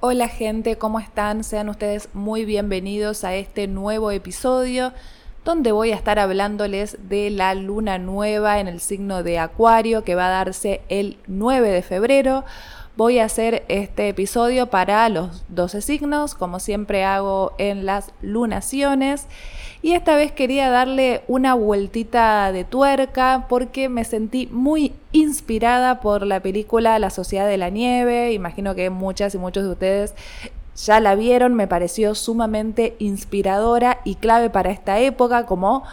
Hola gente, ¿cómo están? Sean ustedes muy bienvenidos a este nuevo episodio donde voy a estar hablándoles de la luna nueva en el signo de Acuario que va a darse el 9 de febrero. Voy a hacer este episodio para los 12 signos, como siempre hago en las lunaciones. Y esta vez quería darle una vueltita de tuerca porque me sentí muy inspirada por la película La Sociedad de la Nieve. Imagino que muchas y muchos de ustedes ya la vieron, me pareció sumamente inspiradora y clave para esta época, como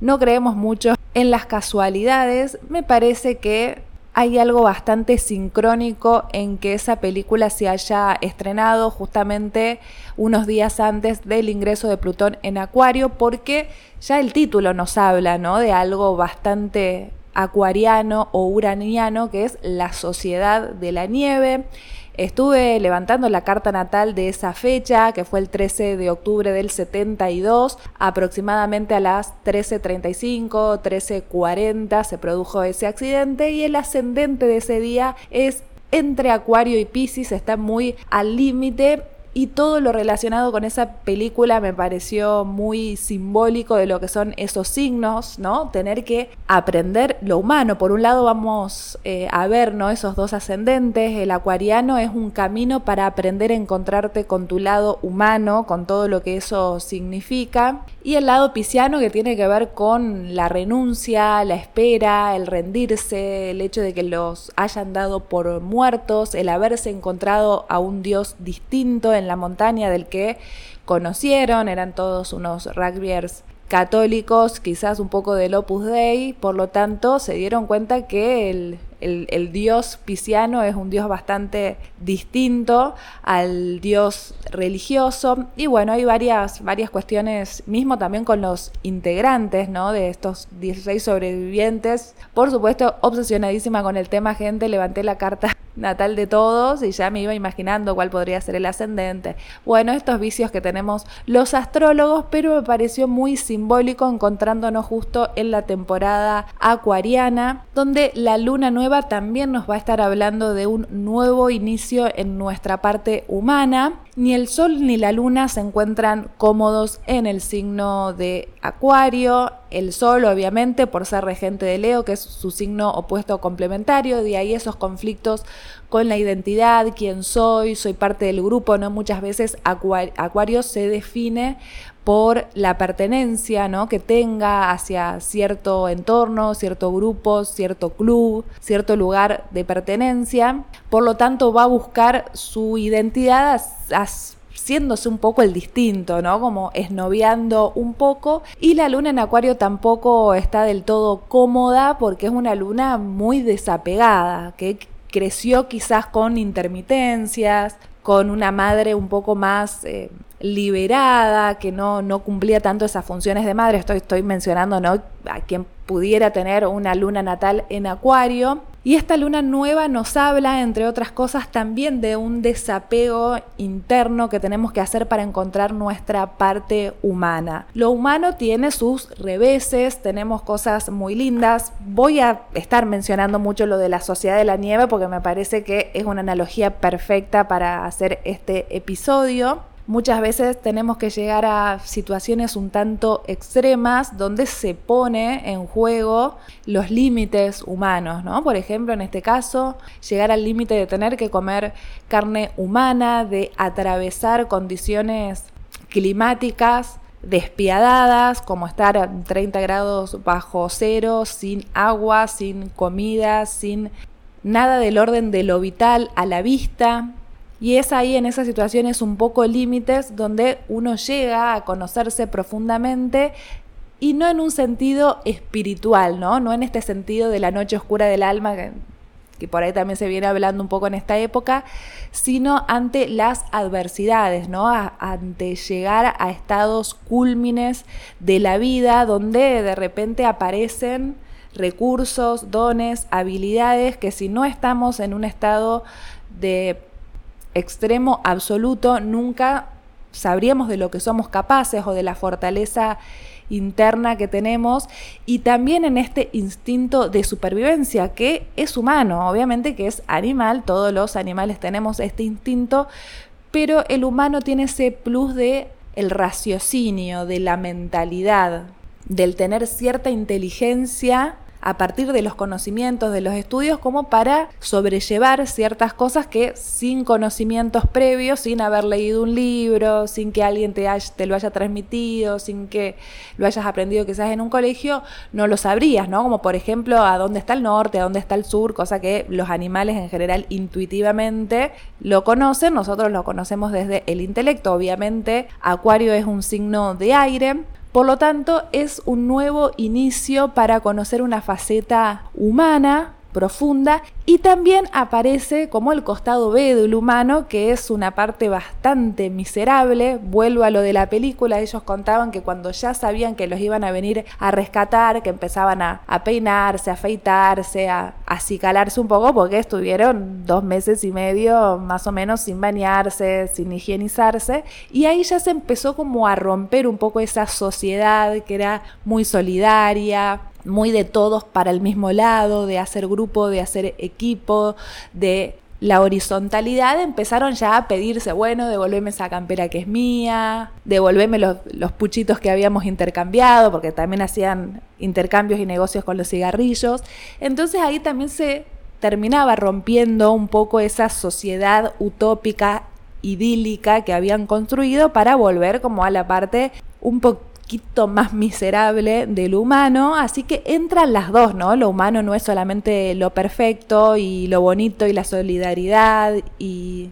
no creemos mucho en las casualidades, me parece que hay algo bastante sincrónico en que esa película se haya estrenado justamente unos días antes del ingreso de Plutón en Acuario, porque ya el título nos habla ¿no? de algo bastante acuariano o uraniano, que es la sociedad de la nieve. Estuve levantando la carta natal de esa fecha, que fue el 13 de octubre del 72, aproximadamente a las 13.35, 13.40 se produjo ese accidente y el ascendente de ese día es entre Acuario y Pisces, está muy al límite y todo lo relacionado con esa película me pareció muy simbólico de lo que son esos signos, ¿no? Tener que aprender lo humano. Por un lado vamos eh, a ver, ¿no? Esos dos ascendentes. El acuariano es un camino para aprender a encontrarte con tu lado humano, con todo lo que eso significa. Y el lado pisciano que tiene que ver con la renuncia, la espera, el rendirse, el hecho de que los hayan dado por muertos, el haberse encontrado a un Dios distinto en la montaña del que conocieron, eran todos unos rugbyers católicos, quizás un poco del Opus Dei, por lo tanto se dieron cuenta que el, el, dios pisciano es un dios bastante distinto al dios religioso y bueno, hay varias, varias cuestiones, mismo también con los integrantes ¿no? de estos 16 sobrevivientes, por supuesto obsesionadísima con el tema gente, levanté la carta natal de todos y ya me iba imaginando cuál podría ser el ascendente. Bueno, estos vicios que tenemos los astrólogos, pero me pareció muy simbólico encontrándonos justo en la temporada acuariana, donde la luna nueva también nos va a estar hablando de un nuevo inicio en nuestra parte humana. Ni el sol ni la luna se encuentran cómodos en el signo de acuario, el Sol, obviamente, por ser regente de Leo, que es su signo opuesto complementario, de ahí esos conflictos con la identidad, quién soy, soy parte del grupo, ¿no? Muchas veces Acuario se define por la pertenencia ¿no? que tenga hacia cierto entorno, cierto grupo, cierto club, cierto lugar de pertenencia. Por lo tanto, va a buscar su identidad siéndose un poco el distinto, ¿no? Como esnoviando un poco. Y la luna en Acuario tampoco está del todo cómoda porque es una luna muy desapegada, que creció quizás con intermitencias, con una madre un poco más eh, liberada, que no, no cumplía tanto esas funciones de madre. Estoy, estoy mencionando ¿no? a quien pudiera tener una luna natal en Acuario. Y esta luna nueva nos habla, entre otras cosas, también de un desapego interno que tenemos que hacer para encontrar nuestra parte humana. Lo humano tiene sus reveses, tenemos cosas muy lindas. Voy a estar mencionando mucho lo de la sociedad de la nieve porque me parece que es una analogía perfecta para hacer este episodio. Muchas veces tenemos que llegar a situaciones un tanto extremas donde se pone en juego los límites humanos, ¿no? Por ejemplo, en este caso, llegar al límite de tener que comer carne humana, de atravesar condiciones climáticas despiadadas, como estar a 30 grados bajo cero, sin agua, sin comida, sin nada del orden de lo vital a la vista, y es ahí en esas situaciones un poco límites donde uno llega a conocerse profundamente y no en un sentido espiritual, ¿no? No en este sentido de la noche oscura del alma, que, por ahí también se viene hablando un poco en esta época, sino ante las adversidades, ¿no? ante llegar a estados cúlmines de la vida donde de repente aparecen recursos, dones, habilidades que si no estamos en un estado de extremo absoluto, nunca sabríamos de lo que somos capaces o de la fortaleza interna que tenemos. Y también en este instinto de supervivencia que es humano, obviamente que es animal, todos los animales tenemos este instinto, pero el humano tiene ese plus de el raciocinio, de la mentalidad, del tener cierta inteligencia a partir de los conocimientos, de los estudios, como para sobrellevar ciertas cosas que sin conocimientos previos, sin haber leído un libro, sin que alguien te, lo haya transmitido, sin que lo hayas aprendido quizás en un colegio, no lo sabrías, ¿no? Como por ejemplo a dónde está el norte, a dónde está el sur, cosa que los animales en general intuitivamente lo conocen, nosotros lo conocemos desde el intelecto, obviamente Acuario es un signo de aire, por lo tanto, es un nuevo inicio para conocer una faceta humana profunda y también aparece como el costado B del humano, que es una parte bastante miserable. Vuelvo a lo de la película, ellos contaban que cuando ya sabían que los iban a venir a rescatar, que empezaban a, peinarse, a afeitarse, a acicalarse un poco, porque estuvieron dos meses y medio más o menos sin bañarse, sin higienizarse, y ahí ya se empezó como a romper un poco esa sociedad que era muy solidaria, muy de todos para el mismo lado, de hacer grupo, de hacer equipo, de la horizontalidad, empezaron ya a pedirse, bueno, devolveme esa campera que es mía, devolveme los, los puchitos que habíamos intercambiado, porque también hacían intercambios y negocios con los cigarrillos. Entonces ahí también se terminaba rompiendo un poco esa sociedad utópica idílica que habían construido para volver como a la parte un más miserable del humano, así que entran las dos, ¿no? Lo humano no es solamente lo perfecto y lo bonito y la solidaridad y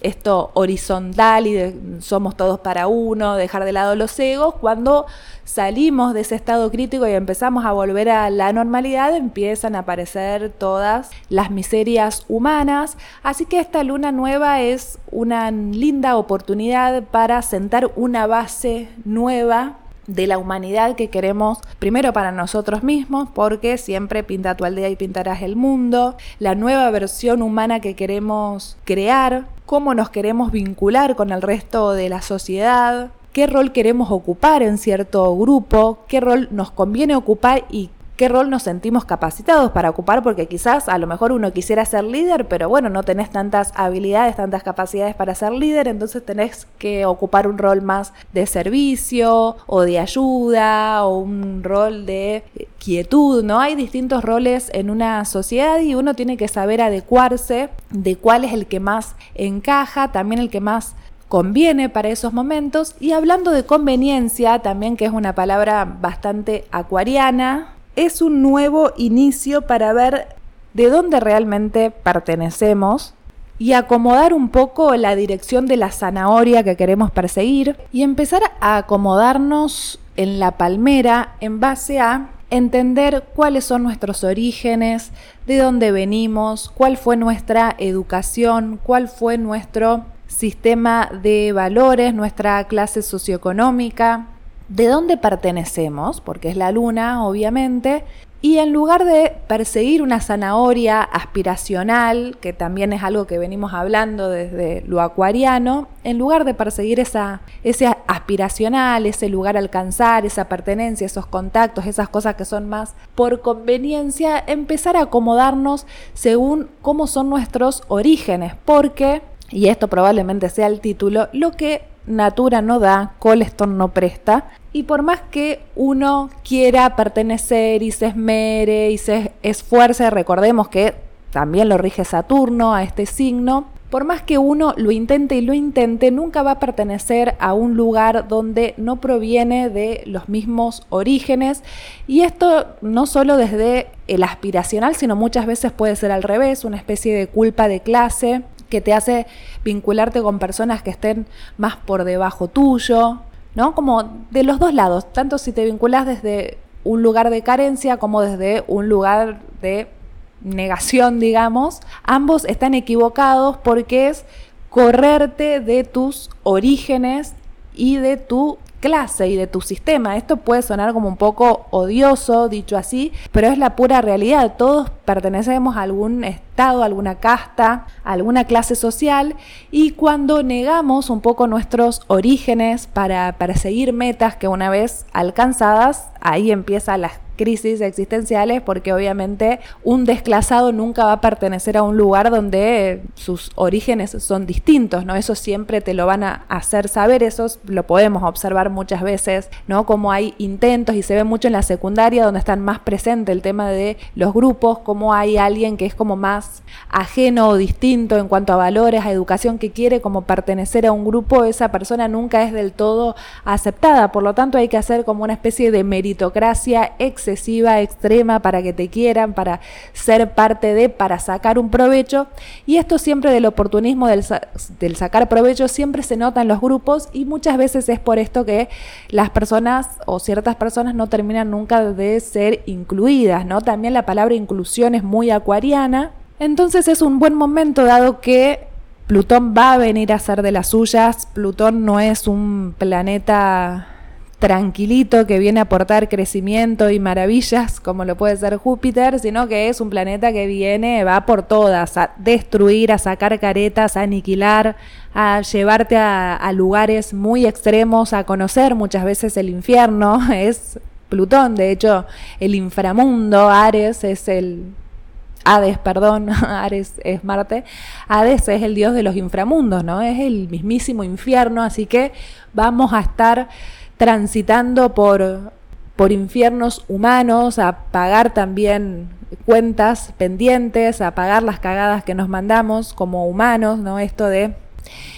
esto horizontal y somos todos para uno, dejar de lado los egos, cuando salimos de ese estado crítico y empezamos a volver a la normalidad, empiezan a aparecer todas las miserias humanas. Así que esta luna nueva es una linda oportunidad para sentar una base nueva de la humanidad que queremos primero para nosotros mismos, porque siempre pinta tu aldea y pintarás el mundo, la nueva versión humana que queremos crear, cómo nos queremos vincular con el resto de la sociedad, qué rol queremos ocupar en cierto grupo, qué rol nos conviene ocupar y qué rol nos sentimos capacitados para ocupar, porque quizás a lo mejor uno quisiera ser líder, pero bueno, no tenés tantas habilidades, tantas capacidades para ser líder, entonces tenés que ocupar un rol más de servicio o de ayuda o un rol de quietud, ¿no? Hay distintos roles en una sociedad y uno tiene que saber adecuarse de cuál es el que más encaja, también el que más conviene para esos momentos. Y hablando de conveniencia, también que es una palabra bastante acuariana, es un nuevo inicio para ver de dónde realmente pertenecemos y acomodar un poco la dirección de la zanahoria que queremos perseguir y empezar a acomodarnos en la palmera en base a entender cuáles son nuestros orígenes, de dónde venimos, cuál fue nuestra educación, cuál fue nuestro sistema de valores, nuestra clase socioeconómica, de dónde pertenecemos, porque es la luna, obviamente, y en lugar de perseguir una zanahoria aspiracional, que también es algo que venimos hablando desde lo acuariano, en lugar de perseguir esa, ese aspiracional, ese lugar a alcanzar, esa pertenencia, esos contactos, esas cosas que son más por conveniencia, empezar a acomodarnos según cómo son nuestros orígenes, porque, y esto probablemente sea el título, lo que Natura no da, Coleston no presta. Y por más que uno quiera pertenecer y se esmere y se esfuerce, recordemos que también lo rige Saturno a este signo, por más que uno lo intente y lo intente, nunca va a pertenecer a un lugar donde no proviene de los mismos orígenes. Y esto no solo desde el aspiracional, sino muchas veces puede ser al revés, una especie de culpa de clase que te hace vincularte con personas que estén más por debajo tuyo, ¿no? Como de los dos lados, tanto si te vinculas desde un lugar de carencia como desde un lugar de negación, digamos, ambos están equivocados porque es correrte de tus orígenes y de tu clase y de tu sistema. Esto puede sonar como un poco odioso, dicho así, pero es la pura realidad. Todos pertenecemos a algún estado, a alguna casta, a alguna clase social y cuando negamos un poco nuestros orígenes para perseguir metas que una vez alcanzadas, ahí empieza la crisis existenciales porque obviamente un desclasado nunca va a pertenecer a un lugar donde sus orígenes son distintos, ¿no? Eso siempre te lo van a hacer saber, eso lo podemos observar muchas veces, ¿no? Como hay intentos y se ve mucho en la secundaria donde están más presente el tema de los grupos, como hay alguien que es como más ajeno o distinto en cuanto a valores, a educación que quiere como pertenecer a un grupo, esa persona nunca es del todo aceptada, por lo tanto hay que hacer como una especie de meritocracia excesiva, extrema, para que te quieran, para ser parte de, para sacar un provecho. Y esto siempre del oportunismo, del, del sacar provecho, siempre se nota en los grupos y muchas veces es por esto que las personas o ciertas personas no terminan nunca de ser incluidas, ¿no? También la palabra inclusión es muy acuariana. Entonces es un buen momento dado que Plutón va a venir a ser de las suyas. Plutón no es un planeta tranquilito que viene a aportar crecimiento y maravillas como lo puede ser Júpiter, sino que es un planeta que viene, va por todas, a destruir, a sacar caretas, a aniquilar, a llevarte a, lugares muy extremos, a conocer muchas veces el infierno, es Plutón, de hecho el inframundo, Ares es el Hades, perdón, Ares es Marte, Hades es el dios de los inframundos, ¿no? Es el mismísimo infierno, así que vamos a estar transitando por, por infiernos humanos, a pagar también cuentas pendientes, a pagar las cagadas que nos mandamos como humanos, ¿no? Esto de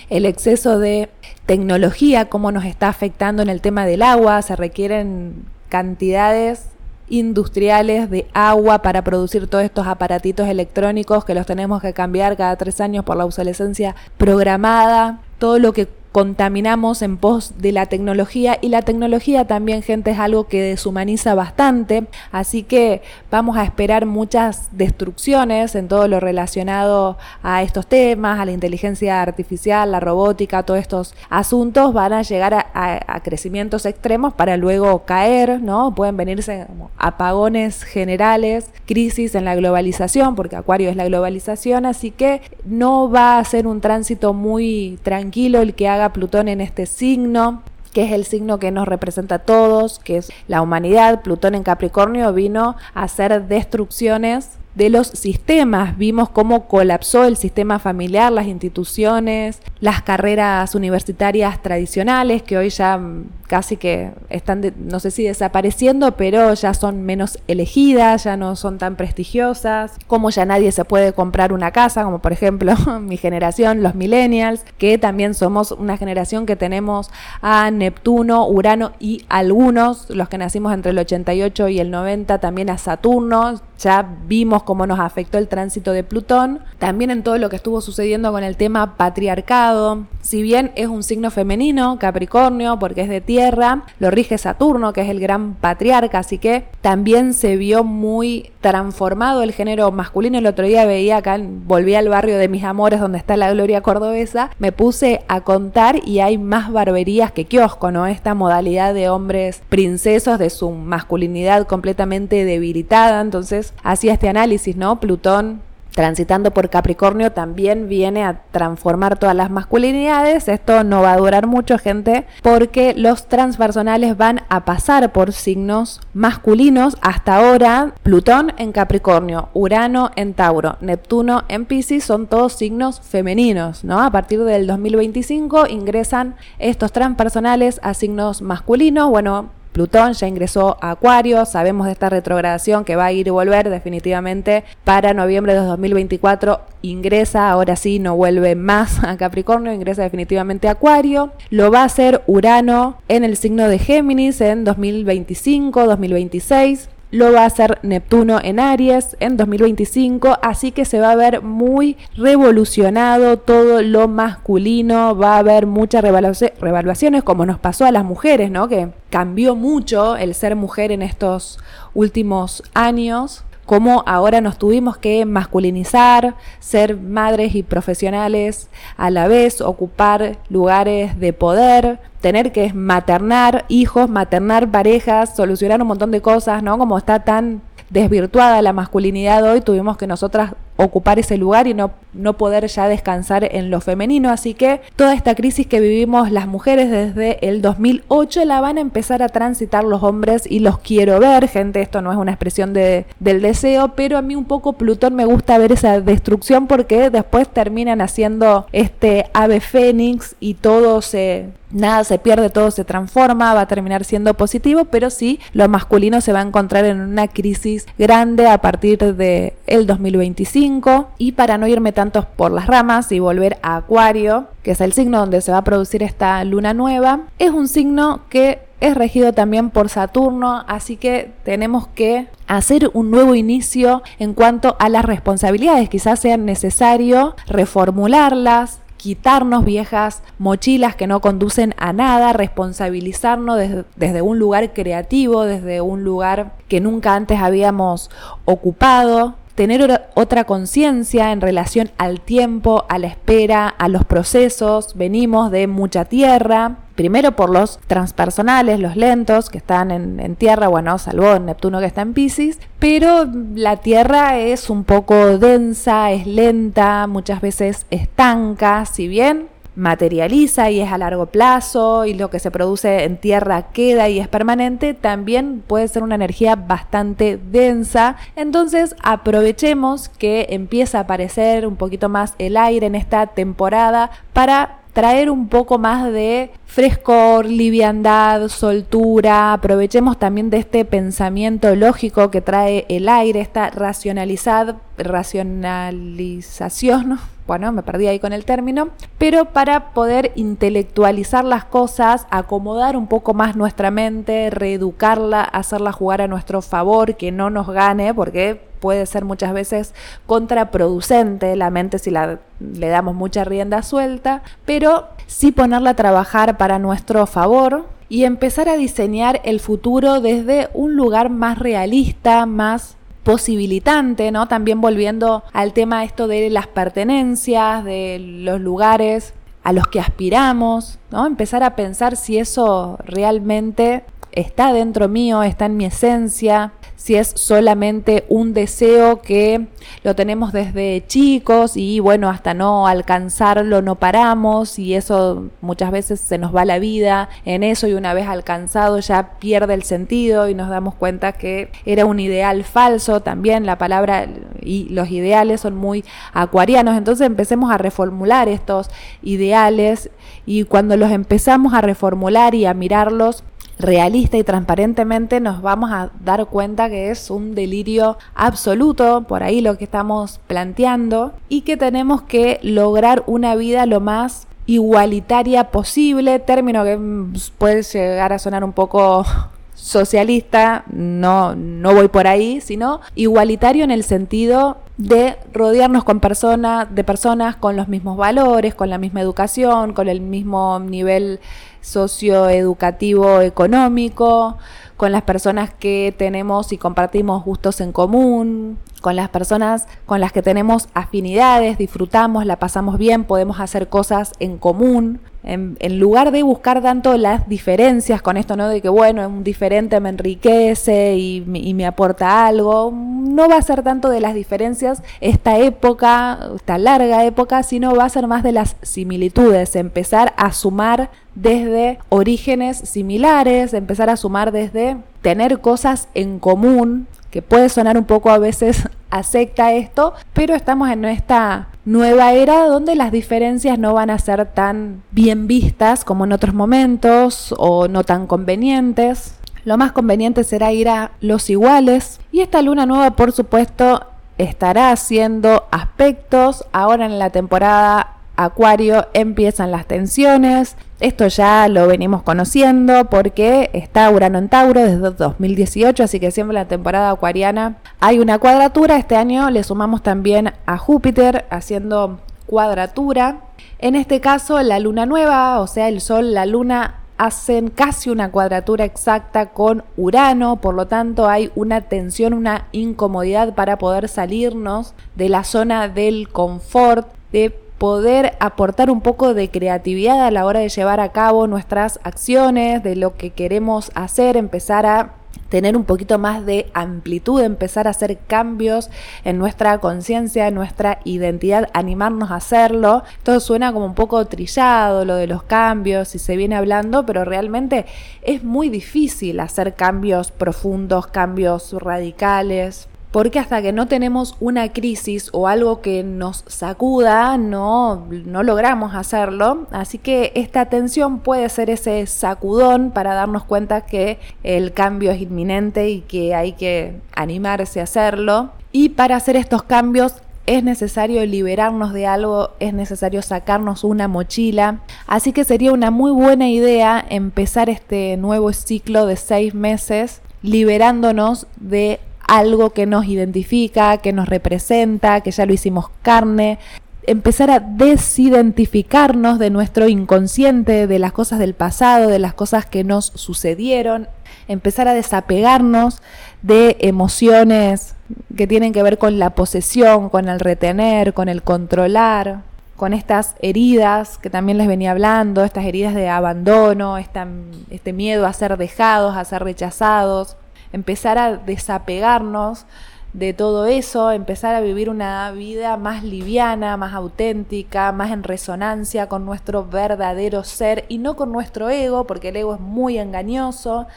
el exceso de tecnología, cómo nos está afectando en el tema del agua, se requieren cantidades industriales de agua para producir todos estos aparatitos electrónicos que los tenemos que cambiar cada tres años por la obsolescencia programada, todo lo que contaminamos en pos de la tecnología y la tecnología también gente es algo que deshumaniza bastante. Así que vamos a esperar muchas destrucciones en todo lo relacionado a estos temas a la inteligencia artificial la robótica todos estos asuntos van a llegar a, crecimientos extremos para luego caer no pueden venirse apagones generales crisis en la globalización porque acuario es la globalización así que no va a ser un tránsito muy tranquilo el que haga Plutón en este signo que es el signo que nos representa a todos, que es la humanidad. Plutón en Capricornio vino a hacer destrucciones de los sistemas. Vimos cómo colapsó el sistema familiar, las instituciones, las carreras universitarias tradicionales, que hoy ya mm, casi que están, no sé si desapareciendo, pero ya son menos elegidas, ya no son tan prestigiosas, como ya nadie se puede comprar una casa, como por ejemplo mi generación, los millennials, que también somos una generación que tenemos a Neptuno, Urano y algunos, los que nacimos entre el 88 y el 90, también a Saturno, ya vimos cómo nos afectó el tránsito de Plutón, también en todo lo que estuvo sucediendo con el tema patriarcado. Si bien es un signo femenino, Capricornio, porque es de tierra, lo rige Saturno, que es el gran patriarca, así que también se vio muy transformado el género masculino. El otro día veía acá, volví al barrio de mis amores, donde está la Gloria Cordobesa, me puse a contar y hay más barberías que kiosco, ¿no? Esta modalidad de hombres princesos, de su masculinidad completamente debilitada. Entonces, hacía este análisis, ¿no? Plutón transitando por Capricornio también viene a transformar todas las masculinidades. Esto no va a durar mucho, gente, porque los transpersonales van a pasar por signos masculinos. Hasta ahora, Plutón en Capricornio, Urano en Tauro, Neptuno en Pisces son todos signos femeninos, ¿no? A partir del 2025 ingresan estos transpersonales a signos masculinos. Bueno, Plutón ya ingresó a Acuario, sabemos de esta retrogradación que va a ir y volver definitivamente para noviembre de 2024, ingresa, ahora sí, no vuelve más a Capricornio, ingresa definitivamente a Acuario, lo va a hacer Urano en el signo de Géminis en 2025, 2026 lo va a hacer Neptuno en Aries en 2025, así que se va a ver muy revolucionado todo lo masculino, va a haber muchas revaluaciones como nos pasó a las mujeres, ¿no? Que cambió mucho el ser mujer en estos últimos años cómo ahora nos tuvimos que masculinizar, ser madres y profesionales a la vez, ocupar lugares de poder, tener que maternar hijos, maternar parejas, solucionar un montón de cosas, ¿no? Como está tan desvirtuada la masculinidad hoy, tuvimos que nosotras ocupar ese lugar y no, no poder ya descansar en lo femenino. Así que toda esta crisis que vivimos las mujeres desde el 2008 la van a empezar a transitar los hombres y los quiero ver. Gente, esto no es una expresión de, del deseo, pero a mí un poco Plutón me gusta ver esa destrucción porque después terminan haciendo este ave fénix y todo se nada se pierde, todo se transforma, va a terminar siendo positivo, pero sí lo masculino se va a encontrar en una crisis grande a partir de el 2025 y para no irme tantos por las ramas y volver a Acuario, que es el signo donde se va a producir esta luna nueva, es un signo que es regido también por Saturno, así que tenemos que hacer un nuevo inicio en cuanto a las responsabilidades. Quizás sea necesario reformularlas, quitarnos viejas mochilas que no conducen a nada, responsabilizarnos desde, un lugar creativo, desde un lugar que nunca antes habíamos ocupado, tener otra conciencia en relación al tiempo, a la espera, a los procesos. Venimos de mucha tierra, primero por los transpersonales, los lentos que están en, tierra, bueno, salvo Neptuno que está en Pisces, pero la tierra es un poco densa, es lenta, muchas veces estanca, si bien materializa y es a largo plazo y lo que se produce en tierra queda y es permanente, también puede ser una energía bastante densa. Entonces aprovechemos que empieza a aparecer un poquito más el aire en esta temporada para traer un poco más de frescor, liviandad, soltura. Aprovechemos también de este pensamiento lógico que trae el aire, esta racionalidad, racionalización, bueno, me perdí ahí con el término, pero para poder intelectualizar las cosas, acomodar un poco más nuestra mente, reeducarla, hacerla jugar a nuestro favor, que no nos gane, porque puede ser muchas veces contraproducente la mente si la, le damos mucha rienda suelta, pero sí ponerla a trabajar para nuestro favor y empezar a diseñar el futuro desde un lugar más realista, más posibilitante, ¿no? También volviendo al tema esto de las pertenencias, de los lugares a los que aspiramos, ¿no? Empezar a pensar si eso realmente está dentro mío, está en mi esencia, si es solamente un deseo que lo tenemos desde chicos y bueno, hasta no alcanzarlo no paramos y eso muchas veces se nos va la vida en eso y una vez alcanzado ya pierde el sentido y nos damos cuenta que era un ideal falso, también la palabra y los ideales son muy acuarianos, entonces empecemos a reformular estos ideales y cuando los empezamos a reformular y a mirarlos realista y transparentemente nos vamos a dar cuenta que es un delirio absoluto, por ahí lo que estamos planteando, y que tenemos que lograr una vida lo más igualitaria posible, término que mm, puede llegar a sonar un poco socialista, no, no voy por ahí, sino igualitario en el sentido de rodearnos con personas, de personas con los mismos valores, con la misma educación, con el mismo nivel socioeducativo económico, con las personas que tenemos y compartimos gustos en común, con las personas con las que tenemos afinidades, disfrutamos, la pasamos bien, podemos hacer cosas en común. En, lugar de buscar tanto las diferencias con esto, ¿no? De que, bueno, un diferente me enriquece y, y me aporta algo, no va a ser tanto de las diferencias esta época, esta larga época, sino va a ser más de las similitudes, empezar a sumar desde orígenes similares, empezar a sumar desde tener cosas en común, que puede sonar un poco a veces acepta esto, pero estamos en esta nueva era donde las diferencias no van a ser tan bien vistas como en otros momentos o no tan convenientes. Lo más conveniente será ir a los iguales y esta luna nueva por supuesto estará haciendo aspectos ahora en la temporada Acuario empiezan las tensiones. Esto ya lo venimos conociendo porque está Urano en Tauro desde 2018, así que siempre la temporada acuariana hay una cuadratura. Este año le sumamos también a Júpiter haciendo cuadratura. En este caso, la luna nueva, o sea, el Sol, la luna hacen casi una cuadratura exacta con Urano, por lo tanto hay una tensión, una incomodidad para poder salirnos de la zona del confort, de poder aportar un poco de creatividad a la hora de llevar a cabo nuestras acciones, de lo que queremos hacer, empezar a tener un poquito más de amplitud, empezar a hacer cambios en nuestra conciencia, en nuestra identidad, animarnos a hacerlo. Todo suena como un poco trillado, lo de los cambios, y se viene hablando, pero realmente es muy difícil hacer cambios profundos, cambios radicales porque hasta que no tenemos una crisis o algo que nos sacuda, no, no logramos hacerlo. Así que esta tensión puede ser ese sacudón para darnos cuenta que el cambio es inminente y que hay que animarse a hacerlo. Y para hacer estos cambios es necesario liberarnos de algo, es necesario sacarnos una mochila. Así que sería una muy buena idea empezar este nuevo ciclo de seis meses liberándonos de algo que nos identifica, que nos representa, que ya lo hicimos carne, empezar a desidentificarnos de nuestro inconsciente, de las cosas del pasado, de las cosas que nos sucedieron, empezar a desapegarnos de emociones que tienen que ver con la posesión, con el retener, con el controlar, con estas heridas que también les venía hablando, estas heridas de abandono, este miedo a ser dejados, a ser rechazados empezar a desapegarnos de todo eso, empezar a vivir una vida más liviana, más auténtica, más en resonancia con nuestro verdadero ser y no con nuestro ego, porque el ego es muy engañoso,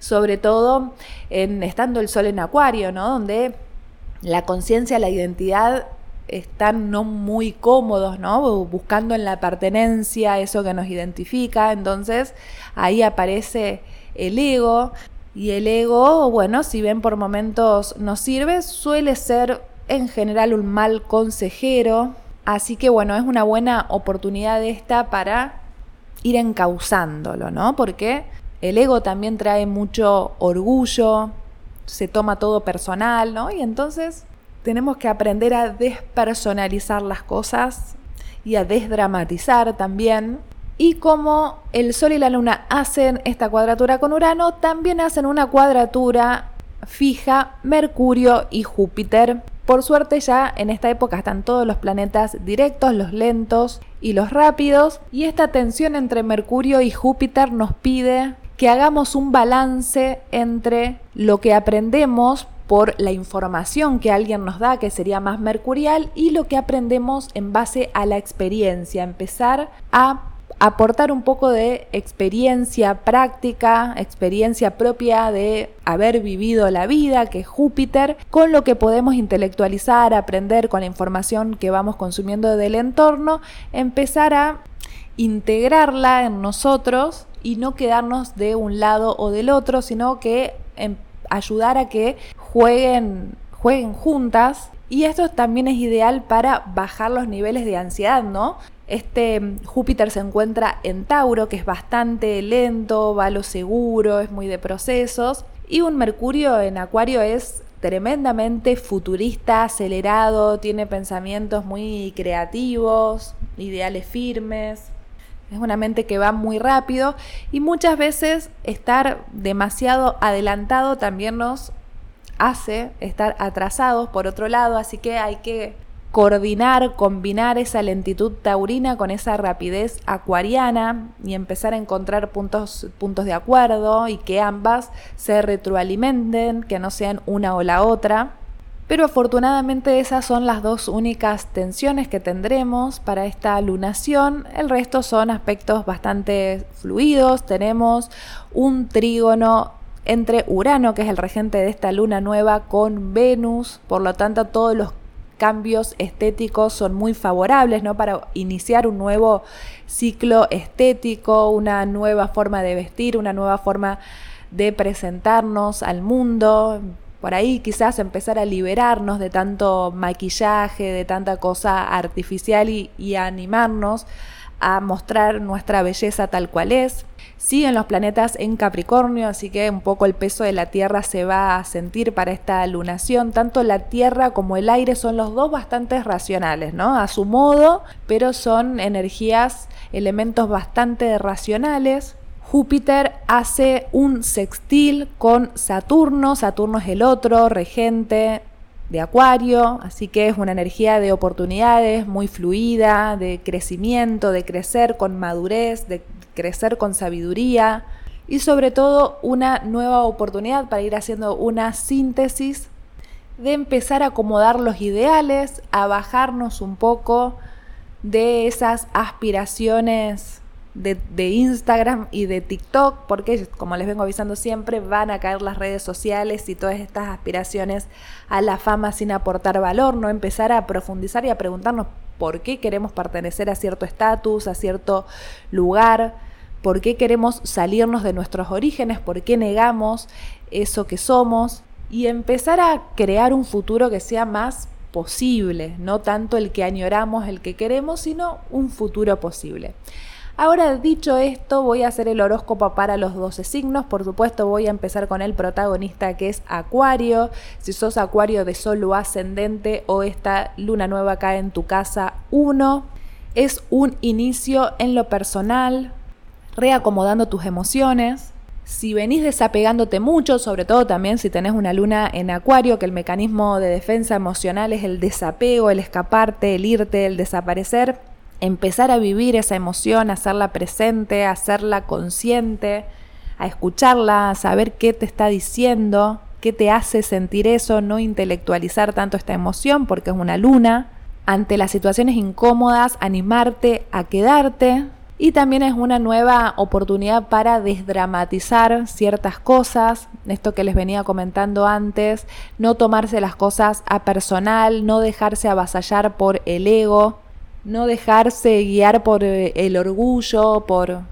sobre todo en estando el sol en acuario, ¿no? Donde la conciencia, la identidad están no muy cómodos, ¿no? Buscando en la pertenencia eso que nos identifica, entonces ahí aparece el ego, y el ego, bueno, si bien por momentos nos sirve, suele ser en general un mal consejero. Así que bueno, es una buena oportunidad esta para ir encauzándolo, ¿no? Porque el ego también trae mucho orgullo, se toma todo personal, ¿no? Y entonces tenemos que aprender a despersonalizar las cosas y a desdramatizar también y como el Sol y la Luna hacen esta cuadratura con Urano, también hacen una cuadratura fija Mercurio y Júpiter. Por suerte ya en esta época están todos los planetas directos, los lentos y los rápidos. Y esta tensión entre Mercurio y Júpiter nos pide que hagamos un balance entre lo que aprendemos por la información que alguien nos da, que sería más mercurial, y lo que aprendemos en base a la experiencia. Empezar a aportar un poco de experiencia práctica, experiencia propia de haber vivido la vida, que es Júpiter, con lo que podemos intelectualizar, aprender con la información que vamos consumiendo del entorno, empezar a integrarla en nosotros y no quedarnos de un lado o del otro, sino que em, ayudar a que jueguen, jueguen juntas. Y esto también es ideal para bajar los niveles de ansiedad, ¿no? Este Júpiter se encuentra en Tauro, que es bastante lento, va a lo seguro, es muy de procesos. Y un Mercurio en Acuario es tremendamente futurista, acelerado, tiene pensamientos muy creativos, ideales firmes. Es una mente que va muy rápido y muchas veces estar demasiado adelantado también nos hace estar atrasados por otro lado, así que hay que coordinar, combinar esa lentitud taurina con esa rapidez acuariana y empezar a encontrar puntos, puntos de acuerdo y que ambas se retroalimenten, que no sean una o la otra. Pero afortunadamente esas son las dos únicas tensiones que tendremos para esta lunación. El resto son aspectos bastante fluidos. Tenemos un trígono entre Urano, que es el regente de esta luna nueva, con Venus. Por lo tanto, todos los cambios estéticos son muy favorables, ¿no? Para iniciar un nuevo ciclo estético, una nueva forma de vestir, una nueva forma de presentarnos al mundo. Por ahí quizás empezar a liberarnos de tanto maquillaje, de tanta cosa artificial y, y animarnos a mostrar nuestra belleza tal cual es. Siguen los planetas en Capricornio, así que un poco el peso de la Tierra se va a sentir para esta lunación. Tanto la Tierra como el aire son los dos bastante racionales, ¿no? A su modo, pero son energías, elementos bastante racionales. Júpiter hace un sextil con Saturno, Saturno es el otro regente de Acuario, así que es una energía de oportunidades, muy fluida, de crecimiento, de crecer con madurez, de crecer con sabiduría. y sobre todo una nueva oportunidad para ir haciendo una síntesis de empezar a acomodar los ideales, a bajarnos un poco de esas aspiraciones de, Instagram y de TikTok, porque como les vengo avisando siempre, van a caer las redes sociales y todas estas aspiraciones a la fama sin aportar valor, no empezar a profundizar y a preguntarnos por qué queremos pertenecer a cierto estatus, a cierto lugar, por qué queremos salirnos de nuestros orígenes, por qué negamos eso que somos y empezar a crear un futuro que sea más posible, no tanto el que añoramos, el que queremos, sino un futuro posible. Ahora dicho esto, voy a hacer el horóscopo para los 12 signos. Por supuesto, voy a empezar con el protagonista que es Acuario. Si sos Acuario de Sol o ascendente o esta luna nueva cae en tu casa 1, es un inicio en lo personal, reacomodando tus emociones. Si venís desapegándote mucho, sobre todo también si tenés una luna en acuario, que el mecanismo de defensa emocional es el desapego, el escaparte, el irte, el desaparecer, empezar a vivir esa emoción, hacerla presente, a hacerla consciente, a escucharla, a saber qué te está diciendo, qué te hace sentir eso, no intelectualizar tanto esta emoción porque es una luna. Ante las situaciones incómodas, animarte a quedarte. Y también es una nueva oportunidad para desdramatizar ciertas cosas, esto que les venía comentando antes, no tomarse las cosas a personal, no dejarse avasallar por el ego, no dejarse guiar por eh, el orgullo, por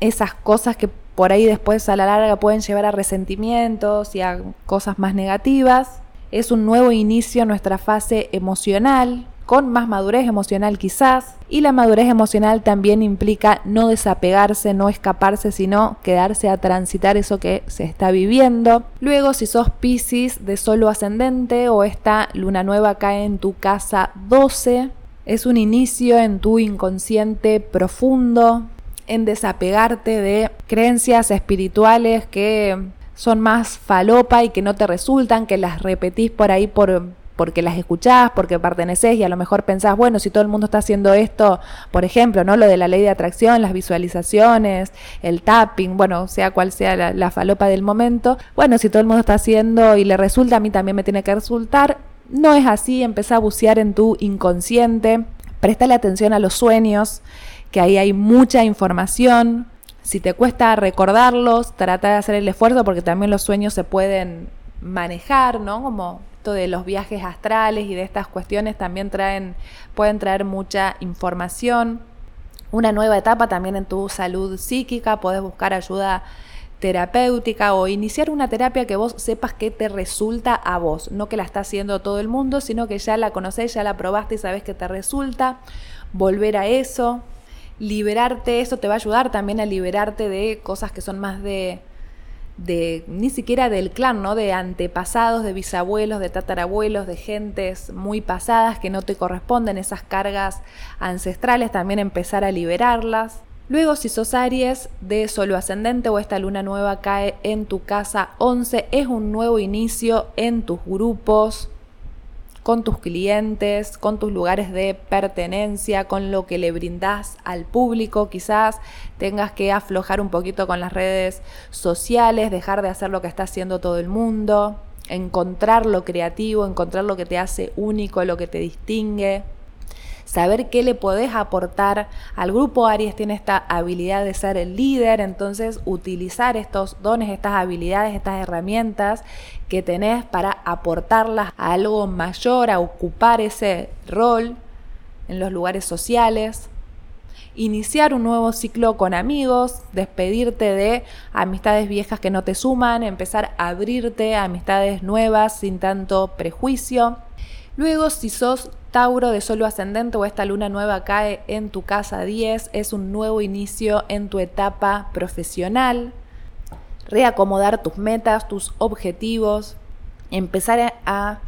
esas cosas que por ahí después a la larga pueden llevar a resentimientos y a cosas más negativas. Es un nuevo inicio en nuestra fase emocional, con más madurez emocional quizás. Y la madurez emocional también implica no desapegarse, no escaparse, sino quedarse a transitar eso que se está viviendo. Luego, si sos Pisces de solo ascendente o esta luna nueva cae en tu casa 12, es un inicio en tu inconsciente profundo, en desapegarte de creencias espirituales que son más falopa y que no te resultan, que las repetís por ahí por, porque las escuchás, porque perteneces y a lo mejor pensás, bueno, si todo el mundo está haciendo esto, por ejemplo, ¿no? Lo de la ley de atracción, las visualizaciones, el tapping, bueno, sea cual sea la, la falopa del momento, bueno, si todo el mundo está haciendo y le resulta, a mí también me tiene que resultar, no es así, empieza a bucear en tu inconsciente, prestale atención a los sueños, que ahí hay mucha información. Si te cuesta recordarlos, trata de hacer el esfuerzo porque también los sueños se pueden manejar, ¿no? Como esto de los viajes astrales y de estas cuestiones también traen, pueden traer mucha información. Una nueva etapa también en tu salud psíquica, puedes buscar ayuda terapéutica o iniciar una terapia que vos sepas que te resulta a vos, no que la está haciendo todo el mundo, sino que ya la conocés, ya la probaste y sabes que te resulta, volver a eso, liberarte, eso te va a ayudar también a liberarte de cosas que son más de de ni siquiera del clan, ¿no? De antepasados, de bisabuelos, de tatarabuelos, de gentes muy pasadas que no te corresponden, esas cargas ancestrales, también empezar a liberarlas. Luego, si sos Aries de solo ascendente o esta luna nueva cae en tu casa 11, es un nuevo inicio en tus grupos, con tus clientes, con tus lugares de pertenencia, con lo que le brindas al público. Quizás tengas que aflojar un poquito con las redes sociales, dejar de hacer lo que está haciendo todo el mundo, encontrar lo creativo, encontrar lo que te hace único, lo que te distingue saber qué le podés aportar al grupo. Aries tiene esta habilidad de ser el líder, entonces utilizar estos dones, estas habilidades, estas herramientas que tenés para aportarlas a algo mayor, a ocupar ese rol en los lugares sociales iniciar un nuevo ciclo con amigos, despedirte de amistades viejas que no te suman, empezar a abrirte a amistades nuevas sin tanto prejuicio. Luego, si sos Tauro de solo ascendente o esta luna nueva cae en tu casa 10, es un nuevo inicio en tu etapa profesional. Reacomodar tus metas, tus objetivos, empezar a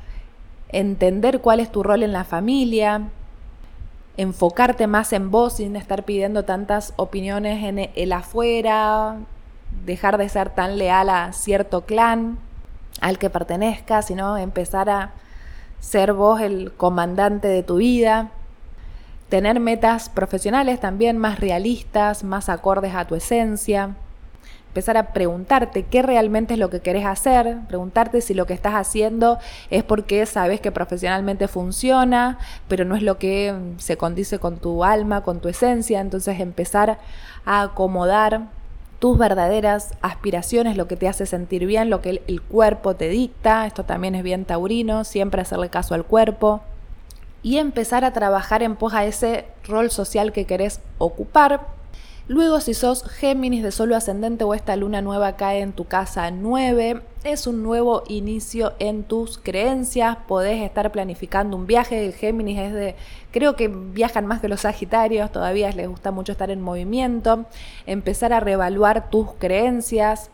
entender cuál es tu rol en la familia, enfocarte más en vos sin estar pidiendo tantas opiniones en el afuera, dejar de ser tan leal a cierto clan al que pertenezcas, sino empezar a ser vos el comandante de tu vida, tener metas profesionales también más realistas, más acordes a tu esencia, empezar a preguntarte qué realmente es lo que querés hacer, preguntarte si lo que estás haciendo es porque sabes que profesionalmente funciona, pero no es lo que se condice con tu alma, con tu esencia, entonces empezar a acomodar tus verdaderas aspiraciones, lo que te hace sentir bien, lo que el, cuerpo te dicta, esto también es bien taurino, siempre hacerle caso al cuerpo, y empezar a trabajar en pos a ese rol social que querés ocupar, Luego, si sos Géminis de Solo ascendente o esta luna nueva cae en tu casa 9, es un nuevo inicio en tus creencias. Podés estar planificando un viaje. El Géminis es de. Creo que viajan más que los Sagitarios, todavía les gusta mucho estar en movimiento. Empezar a reevaluar tus creencias,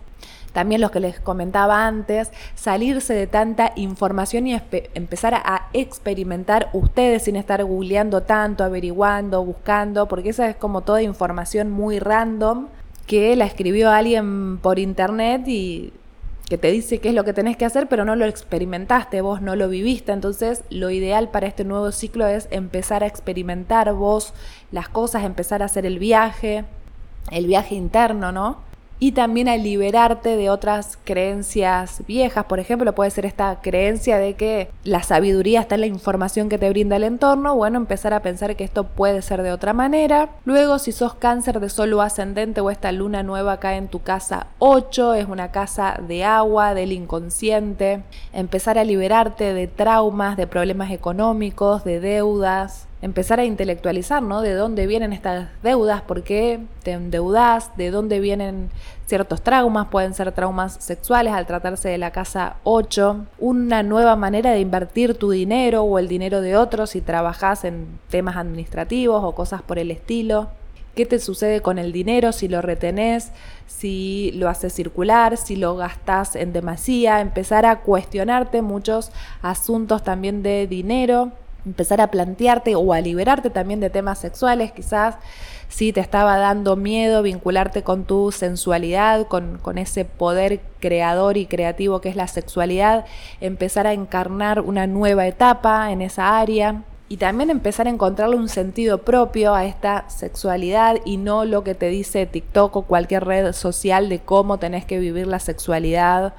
también los que les comentaba antes, salirse de tanta información y empezar a experimentar ustedes sin estar googleando tanto, averiguando, buscando, porque esa es como toda información muy random que la escribió alguien por internet y que te dice qué es lo que tenés que hacer, pero no lo experimentaste, vos no lo viviste. Entonces, lo ideal para este nuevo ciclo es empezar a experimentar vos las cosas, empezar a hacer el viaje, el viaje interno, ¿no? Y también a liberarte de otras creencias viejas. Por ejemplo, puede ser esta creencia de que la sabiduría está en la información que te brinda el entorno. Bueno, empezar a pensar que esto puede ser de otra manera. Luego, si sos cáncer de solo ascendente o esta luna nueva cae en tu casa 8, es una casa de agua, del inconsciente. Empezar a liberarte de traumas, de problemas económicos, de deudas empezar a intelectualizar, ¿no? De dónde vienen estas deudas, por qué te endeudas, de dónde vienen ciertos traumas, pueden ser traumas sexuales al tratarse de la casa 8, una nueva manera de invertir tu dinero o el dinero de otros si trabajas en temas administrativos o cosas por el estilo. ¿Qué te sucede con el dinero si lo retenés, si lo haces circular, si lo gastas en demasía? Empezar a cuestionarte muchos asuntos también de dinero empezar a plantearte o a liberarte también de temas sexuales, quizás si te estaba dando miedo vincularte con tu sensualidad, con, con, ese poder creador y creativo que es la sexualidad, empezar a encarnar una nueva etapa en esa área y también empezar a encontrarle un sentido propio a esta sexualidad y no lo que te dice TikTok o cualquier red social de cómo tenés que vivir la sexualidad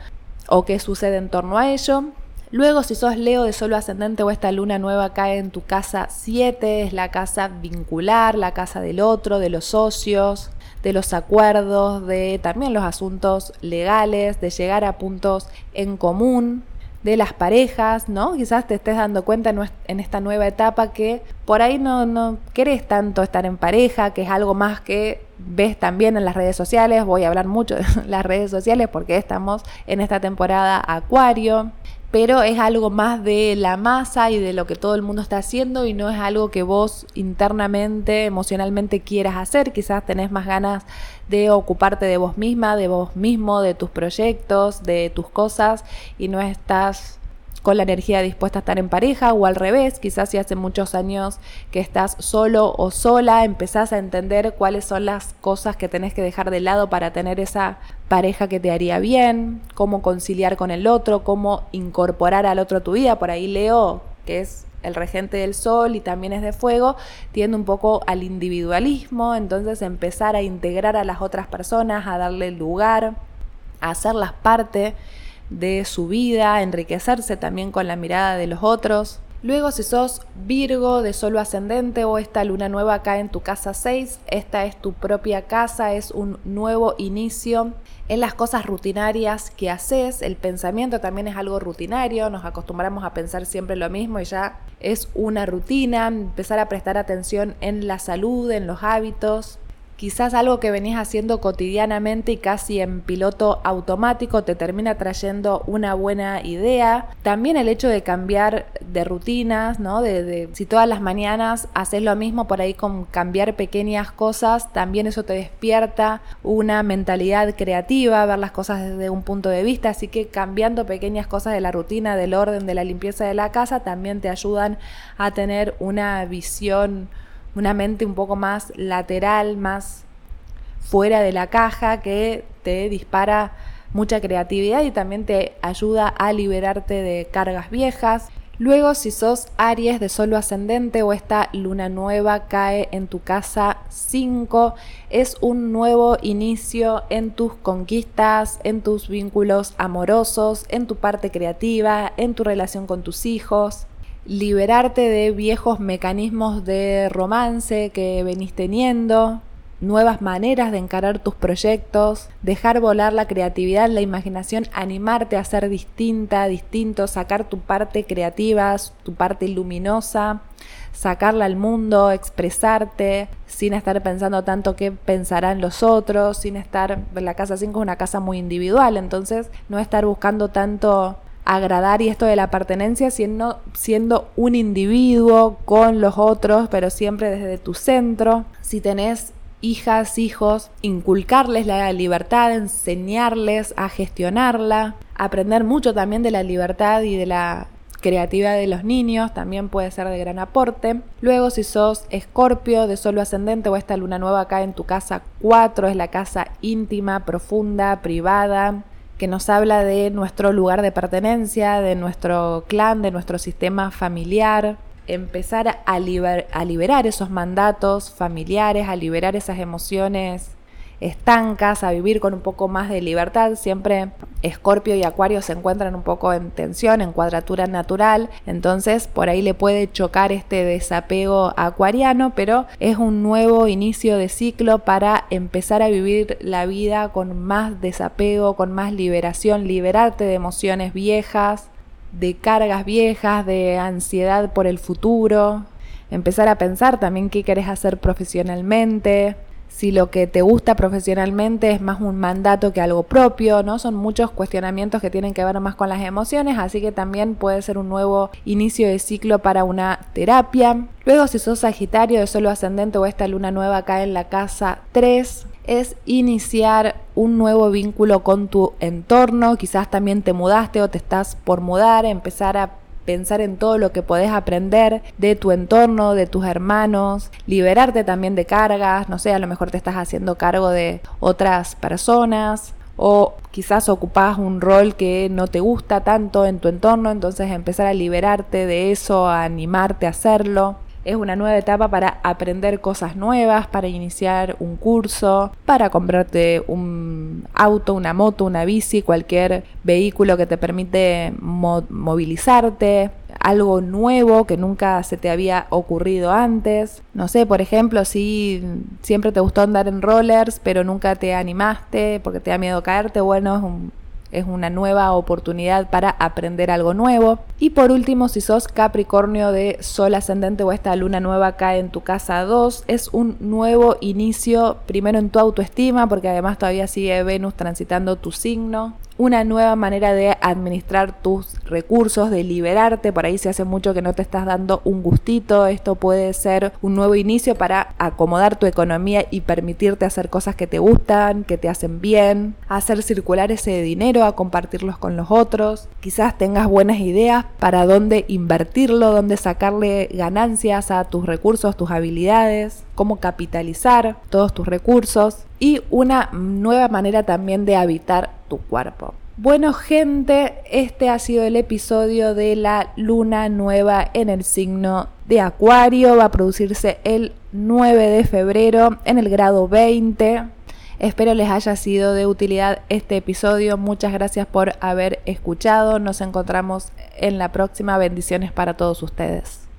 o qué sucede en torno a ello. Luego, si sos Leo de solo ascendente o esta luna nueva cae en tu casa 7, es la casa vincular, la casa del otro, de los socios, de los acuerdos, de también los asuntos legales, de llegar a puntos en común, de las parejas, ¿no? Quizás te estés dando cuenta en esta nueva etapa que por ahí no, no querés tanto estar en pareja, que es algo más que ves también en las redes sociales. Voy a hablar mucho de las redes sociales porque estamos en esta temporada Acuario pero es algo más de la masa y de lo que todo el mundo está haciendo y no es algo que vos internamente, emocionalmente quieras hacer. Quizás tenés más ganas de ocuparte de vos misma, de vos mismo, de tus proyectos, de tus cosas y no estás con la energía dispuesta a estar en pareja o al revés, quizás si hace muchos años que estás solo o sola, empezás a entender cuáles son las cosas que tenés que dejar de lado para tener esa pareja que te haría bien, cómo conciliar con el otro, cómo incorporar al otro a tu vida. Por ahí Leo, que es el regente del sol y también es de fuego, tiende un poco al individualismo, entonces empezar a integrar a las otras personas, a darle lugar, a hacerlas parte de su vida, enriquecerse también con la mirada de los otros. Luego, si sos Virgo de solo ascendente o esta luna nueva acá en tu casa 6, esta es tu propia casa, es un nuevo inicio en las cosas rutinarias que haces. El pensamiento también es algo rutinario, nos acostumbramos a pensar siempre lo mismo y ya es una rutina. Empezar a prestar atención en la salud, en los hábitos, quizás algo que venís haciendo cotidianamente y casi en piloto automático te termina trayendo una buena idea. También el hecho de cambiar de rutinas, ¿no? De, si todas las mañanas haces lo mismo por ahí con cambiar pequeñas cosas, también eso te despierta una mentalidad creativa, ver las cosas desde un punto de vista, así que cambiando pequeñas cosas de la rutina, del orden, de la limpieza de la casa, también te ayudan a tener una visión una mente un poco más lateral, más fuera de la caja, que te dispara mucha creatividad y también te ayuda a liberarte de cargas viejas. Luego, si sos Aries de solo ascendente o esta luna nueva cae en tu casa 5 es un nuevo inicio en tus conquistas, en tus vínculos amorosos, en tu parte creativa, en tu relación con tus hijos. Liberarte de viejos mecanismos de romance que venís teniendo, nuevas maneras de encarar tus proyectos, dejar volar la creatividad, la imaginación, animarte a ser distinta, distinto, sacar tu parte creativa, tu parte luminosa, sacarla al mundo, expresarte, sin estar pensando tanto qué pensarán los otros, sin estar, la casa 5 es una casa muy individual, entonces no estar buscando tanto agradar y esto de la pertenencia siendo, siendo un individuo con los otros, pero siempre desde tu centro. Si tenés hijas, hijos, inculcarles la libertad, enseñarles a gestionarla, aprender mucho también de la libertad y de la creatividad de los niños también puede ser de gran aporte. Luego, si sos escorpio de solo ascendente o esta luna nueva acá en tu casa 4, es la casa íntima, profunda, privada, que nos habla de nuestro lugar de pertenencia, de nuestro clan, de nuestro sistema familiar, empezar a, a liberar esos mandatos familiares, a liberar esas emociones estancas, a vivir con un poco más de libertad. Siempre Escorpio y Acuario se encuentran un poco en tensión, en cuadratura natural, entonces por ahí le puede chocar este desapego acuariano, pero es un nuevo inicio de ciclo para empezar a vivir la vida con más desapego, con más liberación, liberarte de emociones viejas, de cargas viejas, de ansiedad por el futuro, empezar a pensar también qué querés hacer profesionalmente, si lo que te gusta profesionalmente es más un mandato que algo propio, ¿no? Son muchos cuestionamientos que tienen que ver más con las emociones, así que también puede ser un nuevo inicio de ciclo para una terapia. Luego, si sos Sagitario de solo ascendente o esta luna nueva acá en la casa 3, es iniciar un nuevo vínculo con tu entorno, quizás también te mudaste o te estás por mudar, empezar a pensar en todo lo que podés aprender de tu entorno, de tus hermanos, liberarte también de cargas, no sé, a lo mejor te estás haciendo cargo de otras personas o quizás ocupás un rol que no te gusta tanto en tu entorno, entonces empezar a liberarte de eso, a animarte a hacerlo. Es una nueva etapa para aprender cosas nuevas, para iniciar un curso, para comprarte un auto, una moto, una bici, cualquier vehículo que te permite movilizarte, algo nuevo que nunca se te había ocurrido antes. No sé, por ejemplo, si siempre te gustó andar en rollers, pero nunca te animaste porque te da miedo caerte, bueno, es un es una nueva oportunidad para aprender algo nuevo. Y por último, si sos Capricornio de Sol ascendente o esta luna nueva acá en tu casa 2, es un nuevo inicio primero en tu autoestima, porque además todavía sigue Venus transitando tu signo una nueva manera de administrar tus recursos, de liberarte. Por ahí se hace mucho que no te estás dando un gustito. Esto puede ser un nuevo inicio para acomodar tu economía y permitirte hacer cosas que te gustan, que te hacen bien, hacer circular ese dinero, a compartirlos con los otros. Quizás tengas buenas ideas para dónde invertirlo, dónde sacarle ganancias a tus recursos, tus habilidades, cómo capitalizar todos tus recursos y una nueva manera también de habitar tu cuerpo. Bueno gente, este ha sido el episodio de la luna nueva en el signo de Acuario. Va a producirse el 9 de febrero en el grado 20. Espero les haya sido de utilidad este episodio. Muchas gracias por haber escuchado. Nos encontramos en la próxima. Bendiciones para todos ustedes.